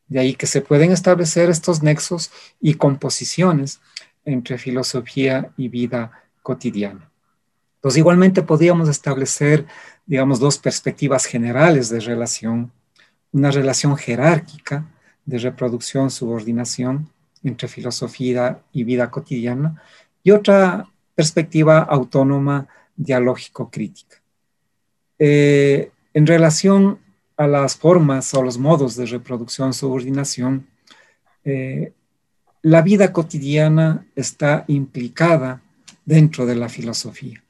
Speaker 3: De ahí que se pueden establecer estos nexos y composiciones entre filosofía y vida cotidiana. Entonces, igualmente podríamos establecer, digamos, dos perspectivas generales de relación. Una relación jerárquica de reproducción, subordinación entre filosofía y vida cotidiana y otra perspectiva autónoma dialógico-crítica. Eh, en relación a las formas o los modos de reproducción, subordinación, eh, la vida cotidiana está implicada dentro de la filosofía.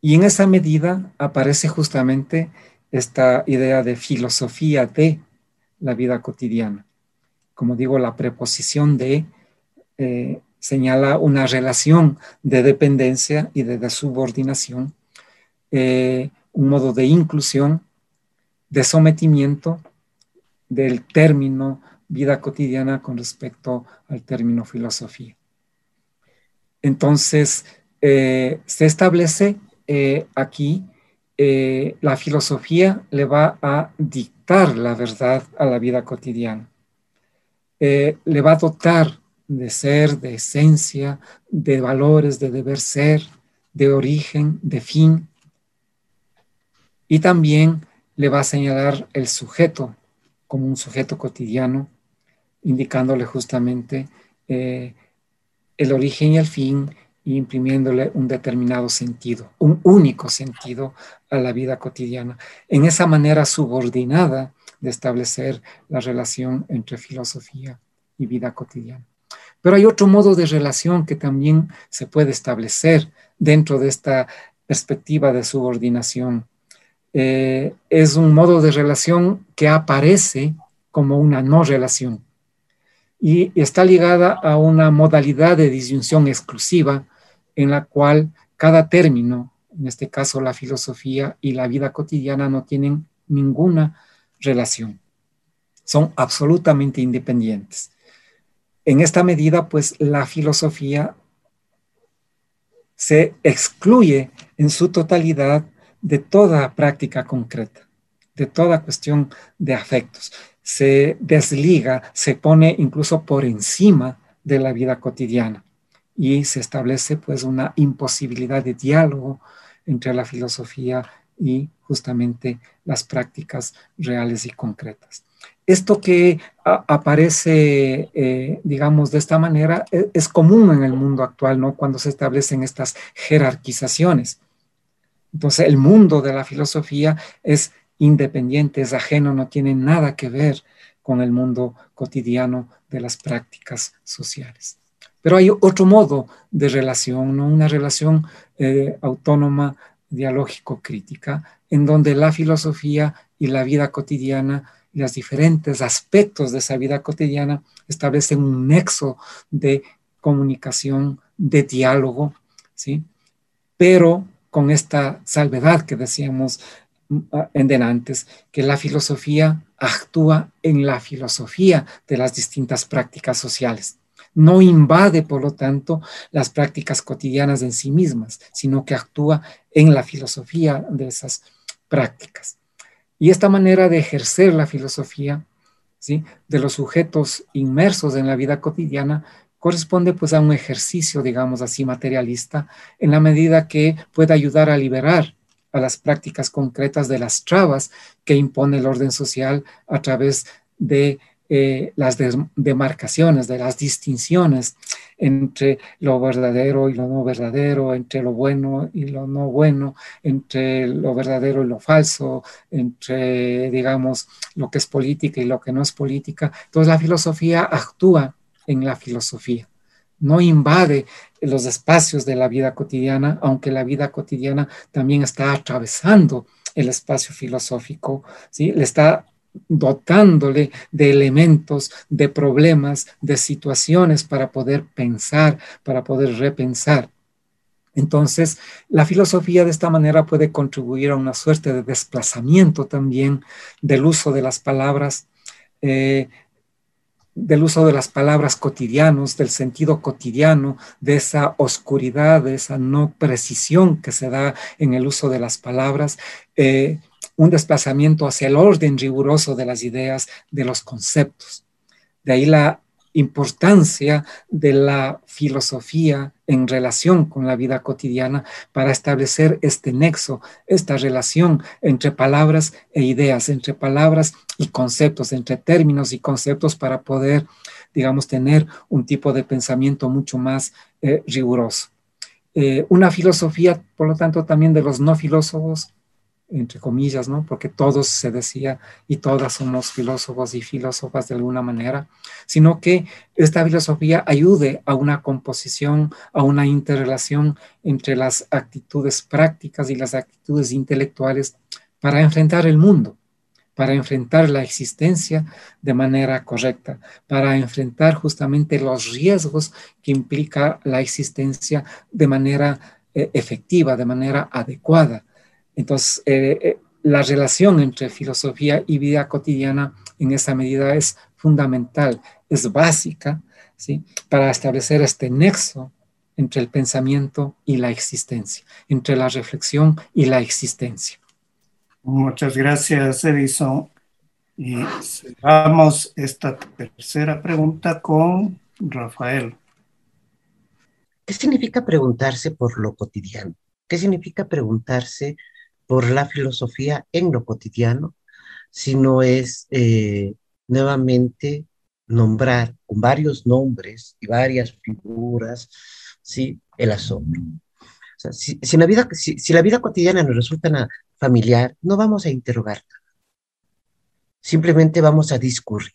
Speaker 3: Y en esa medida aparece justamente esta idea de filosofía de la vida cotidiana. Como digo, la preposición de eh, señala una relación de dependencia y de, subordinación, eh, un modo de inclusión, de sometimiento del término vida cotidiana con respecto al término filosofía. Entonces, eh, se establece eh, aquí, la filosofía le va a dictar la verdad a la vida cotidiana. le va a dotar de ser, de esencia, de valores, de deber ser, de origen, de fin, y también le va a señalar el sujeto como un sujeto cotidiano, indicándole justamente eh, el origen y el fin y imprimiéndole un determinado sentido, un único sentido a la vida cotidiana. En esa manera subordinada de establecer la relación entre filosofía y vida cotidiana. Pero hay otro modo de relación que también se puede establecer dentro de esta perspectiva de subordinación. Eh, es un modo de relación que aparece como una no relación y está ligada a una modalidad de disyunción exclusiva en la cual cada término, en este caso la filosofía y la vida cotidiana, no tienen ninguna relación. Son absolutamente independientes. En esta medida, pues la filosofía se excluye en su totalidad de toda práctica concreta, de toda cuestión de afectos. Se desliga, se pone incluso por encima de la vida cotidiana y se establece pues una imposibilidad de diálogo entre la filosofía y justamente las prácticas reales y concretas. Esto que aparece, eh, digamos, de esta manera es, es, común en el mundo actual, ¿no? Cuando se establecen estas jerarquizaciones. Entonces, el mundo de la filosofía es independiente, es ajeno, no tiene nada que ver con el mundo cotidiano de las prácticas sociales. Pero hay otro modo de relación, ¿no? una relación eh, autónoma, dialógico-crítica, en donde la filosofía y la vida cotidiana y los diferentes aspectos de esa vida cotidiana establecen un nexo de comunicación, de diálogo, ¿sí? Pero con esta salvedad que decíamos mm, en denantes, que la filosofía actúa en la filosofía de las distintas prácticas sociales no invade, por lo tanto, las prácticas cotidianas en sí mismas, sino que actúa en la filosofía de esas prácticas. Y esta manera de ejercer la filosofía ¿sí? de los sujetos inmersos en la vida cotidiana corresponde pues a un ejercicio, digamos así, materialista, en la medida que puede ayudar a liberar a las prácticas concretas de las trabas que impone el orden social a través de eh, las demarcaciones, de las distinciones entre lo verdadero y lo no verdadero, entre lo bueno y lo no bueno, entre lo verdadero y lo falso, entre, digamos, lo que es política y lo que no es política. Entonces la filosofía actúa en la filosofía, no invade los espacios de la vida cotidiana, aunque la vida cotidiana también está atravesando el espacio filosófico, ¿sí? le está dotándole de elementos, de problemas, de situaciones para poder pensar, para poder repensar. Entonces, la filosofía de esta manera puede contribuir a una suerte de desplazamiento también del uso de las palabras, eh, del uso de las palabras cotidianos, del sentido cotidiano, de esa oscuridad, de esa no precisión que se da en el uso de las palabras, eh, un desplazamiento hacia el orden riguroso de las ideas, de los conceptos. De ahí la importancia de la filosofía en relación con la vida cotidiana para establecer este nexo, esta relación entre palabras e ideas, entre palabras y conceptos, entre términos y conceptos para poder, digamos, tener un tipo de pensamiento mucho más eh, riguroso. Eh, una filosofía, por lo tanto, también de los no filósofos entre comillas, ¿no? Porque todos se decía y todas somos filósofos y filósofas de alguna manera, sino que esta filosofía ayude a una composición, a una interrelación entre las actitudes prácticas y las actitudes intelectuales para enfrentar el mundo, para enfrentar la existencia de manera correcta, para enfrentar justamente los riesgos que implica la existencia de manera eh, efectiva, de manera adecuada entonces, eh, eh, la relación entre filosofía y vida cotidiana en esa medida es fundamental, es básica, ¿sí? Para establecer este nexo entre el pensamiento y la existencia, entre la reflexión y la existencia.
Speaker 4: Muchas gracias, Edison. Y vamos esta tercera pregunta con Rafael.
Speaker 5: ¿Qué significa preguntarse por lo cotidiano? ¿Qué significa preguntarse por la filosofía en lo cotidiano, sino es eh, nuevamente nombrar con varios nombres y varias figuras, ¿sí? El asombro. si, la vida, cotidiana nos resulta familiar, no vamos a interrogar, simplemente vamos a discurrir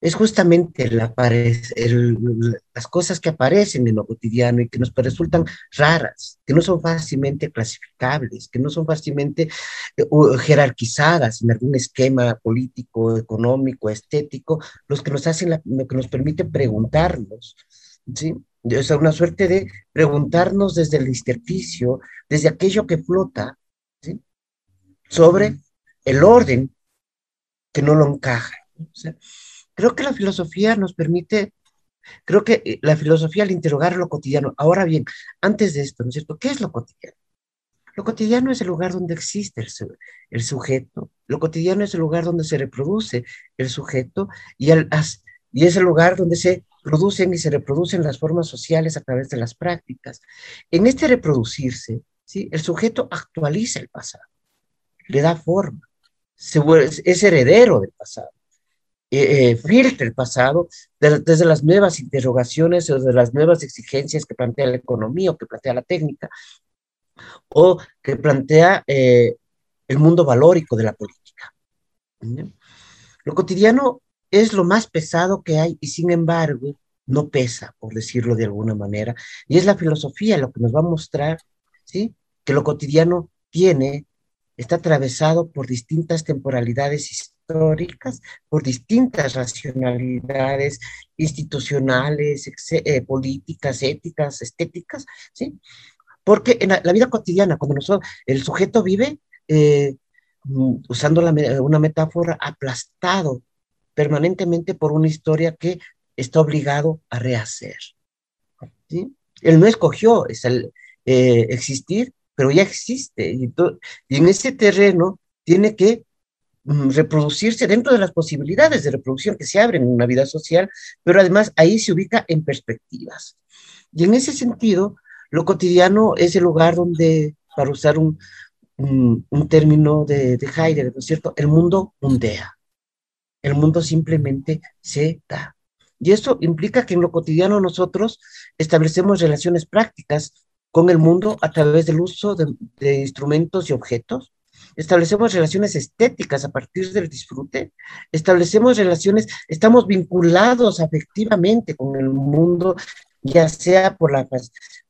Speaker 5: es justamente las cosas que aparecen en lo cotidiano y que nos resultan raras, que no son fácilmente clasificables, que no son fácilmente eh, jerarquizadas en algún esquema político, económico, estético, los que nos hacen, lo que nos permite preguntarnos, ¿sí? O sea, una suerte de preguntarnos desde el intersticio, desde aquello que flota, ¿sí? Sobre el orden que no lo encaja. Creo que la filosofía nos permite, creo que eh, la filosofía al interrogar lo cotidiano. Ahora bien, antes de esto, ¿no es cierto? ¿Qué es lo cotidiano? Lo cotidiano es el lugar donde existe el, sujeto. Lo cotidiano es el lugar donde se reproduce el sujeto y, es el lugar donde se producen y se reproducen las formas sociales a través de las prácticas. En este reproducirse, el sujeto actualiza el pasado, le da forma, es heredero del pasado. Eh, eh, filtra el pasado desde las nuevas interrogaciones o de las nuevas exigencias que plantea la economía o que plantea la técnica o que plantea eh, el mundo valórico de la política. Lo cotidiano es lo más pesado que hay y sin embargo no pesa, por decirlo de alguna manera, y es la filosofía lo que nos va a mostrar, ¿sí? Que lo cotidiano tiene, está atravesado por distintas temporalidades históricas por distintas racionalidades institucionales, eh, políticas, éticas, estéticas, ¿sí? Porque en la, vida cotidiana, cuando nosotros, el sujeto vive, eh, mm, usando una metáfora, aplastado permanentemente por una historia que está obligado a rehacer. ¿sí? Él no escogió es el, eh, existir, pero ya existe. y en ese terreno tiene que Mm, reproducirse dentro de las posibilidades de reproducción que se abren en una vida social, pero además ahí se ubica en perspectivas. Y en ese sentido, lo cotidiano es el lugar donde, para usar un, un, término de, de, Heidegger, ¿no es cierto? El mundo mundea. El mundo simplemente se da. Y eso implica que en lo cotidiano nosotros establecemos relaciones prácticas con el mundo a través del uso de, de instrumentos y objetos, establecemos relaciones estéticas a partir del disfrute, establecemos relaciones, estamos vinculados afectivamente con el mundo, ya sea por,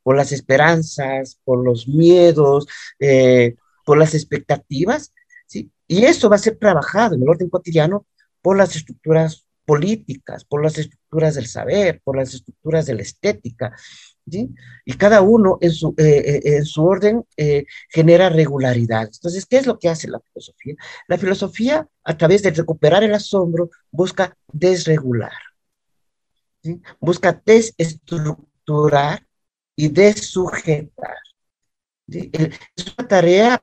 Speaker 5: por las esperanzas, por los miedos, eh, por las expectativas, ¿sí? Y eso va a ser trabajado en el orden cotidiano por las estructuras políticas, por las estructuras del saber, por las estructuras de la estética, y cada uno en su, eh, eh, en su orden eh, genera regularidad. Entonces, ¿qué es lo que hace la filosofía? La filosofía, a través de recuperar el asombro, busca desregular, busca desestructurar y desujetar. Es una tarea,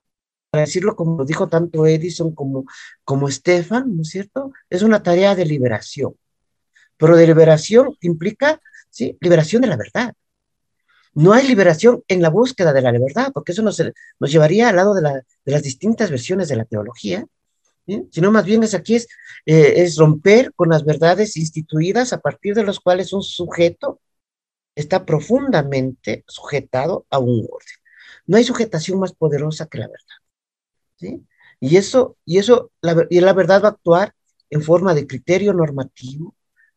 Speaker 5: para decirlo como dijo tanto Edison como, como Stefan, ¿no es cierto? Es una tarea de liberación, pero de liberación implica ¿sí? liberación de la verdad no hay liberación en la búsqueda de la verdad, porque eso nos, nos llevaría al lado de, las distintas versiones de la teología, sino más bien es aquí es, eh, es romper con las verdades instituidas a partir de los cuales un sujeto está profundamente sujetado a un orden. No hay sujetación más poderosa que la verdad. Y eso, y eso, y la verdad va a actuar en forma de criterio normativo,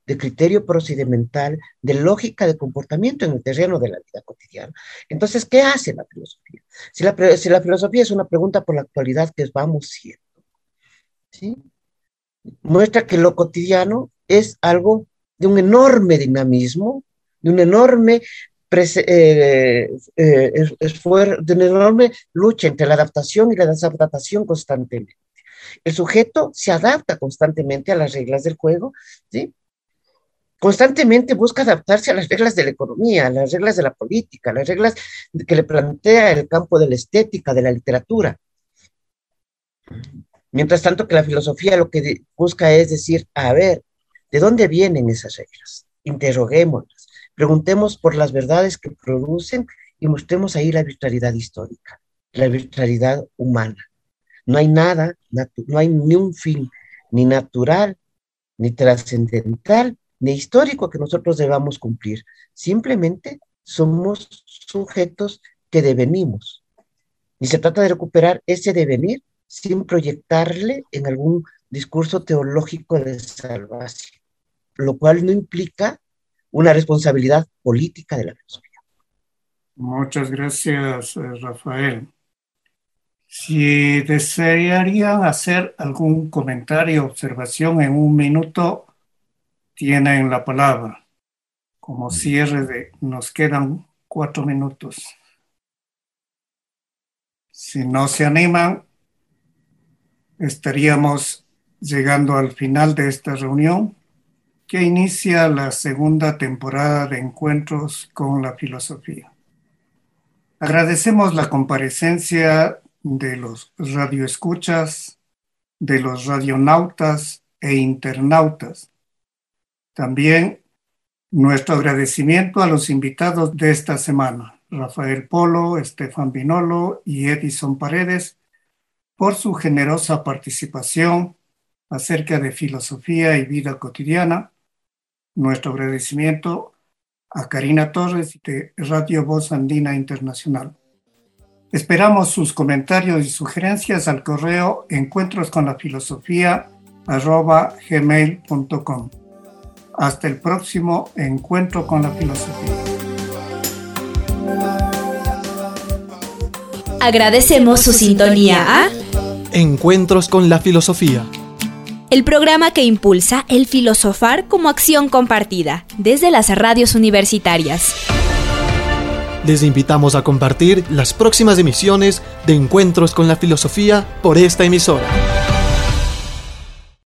Speaker 5: de criterio procedimental, de lógica de comportamiento en el terreno de la vida cotidiana. Entonces, ¿qué hace la filosofía? Si la, filosofía es una pregunta por la actualidad que vamos siendo, ¿sí? muestra que lo cotidiano es algo de un enorme dinamismo, de un enorme eh, eh, esfuerzo, de una enorme lucha entre la adaptación y la desadaptación constantemente. El sujeto se adapta constantemente a las reglas del juego, ¿sí? Constantemente busca adaptarse a las reglas de la economía, a las reglas de la política, a las reglas que le plantea el campo de la estética, de la literatura. Mientras tanto que la filosofía lo que busca es decir, a ver, ¿de dónde vienen esas reglas? Interroguémoslas, preguntemos por las verdades que producen y mostremos ahí la virtualidad histórica. la arbitrariedad humana. No hay nada, no hay ni un fin, ni natural, ni trascendental, ni histórico que nosotros debamos cumplir. Simplemente somos sujetos que devenimos. Y se trata de recuperar ese devenir sin proyectarle en algún discurso teológico de salvación, lo cual no implica una responsabilidad política de la filosofía.
Speaker 4: Muchas gracias, eh, Rafael. Si desearían hacer algún comentario o observación en un minuto, tienen la palabra. Como cierre de, nos quedan cuatro minutos. Si no se animan, estaríamos llegando al final de esta reunión que inicia la segunda temporada de encuentros con la filosofía. Agradecemos la comparecencia de los radioescuchas, de los radionautas e internautas. También nuestro agradecimiento a los invitados de esta semana, Rafael Polo, Estefan Vinolo y Edison Paredes, por su generosa participación acerca de filosofía y vida cotidiana. Nuestro agradecimiento a Karina Torres de Radio Voz Andina Internacional. Esperamos sus comentarios y sugerencias al correo encuentros gmail.com. Hasta el próximo encuentro con la filosofía.
Speaker 1: Agradecemos su sintonía a
Speaker 2: Encuentros con la filosofía
Speaker 1: el programa que impulsa el filosofar como acción compartida desde las radios universitarias.
Speaker 2: Les invitamos a compartir las próximas emisiones de Encuentros con la Filosofía por esta emisora.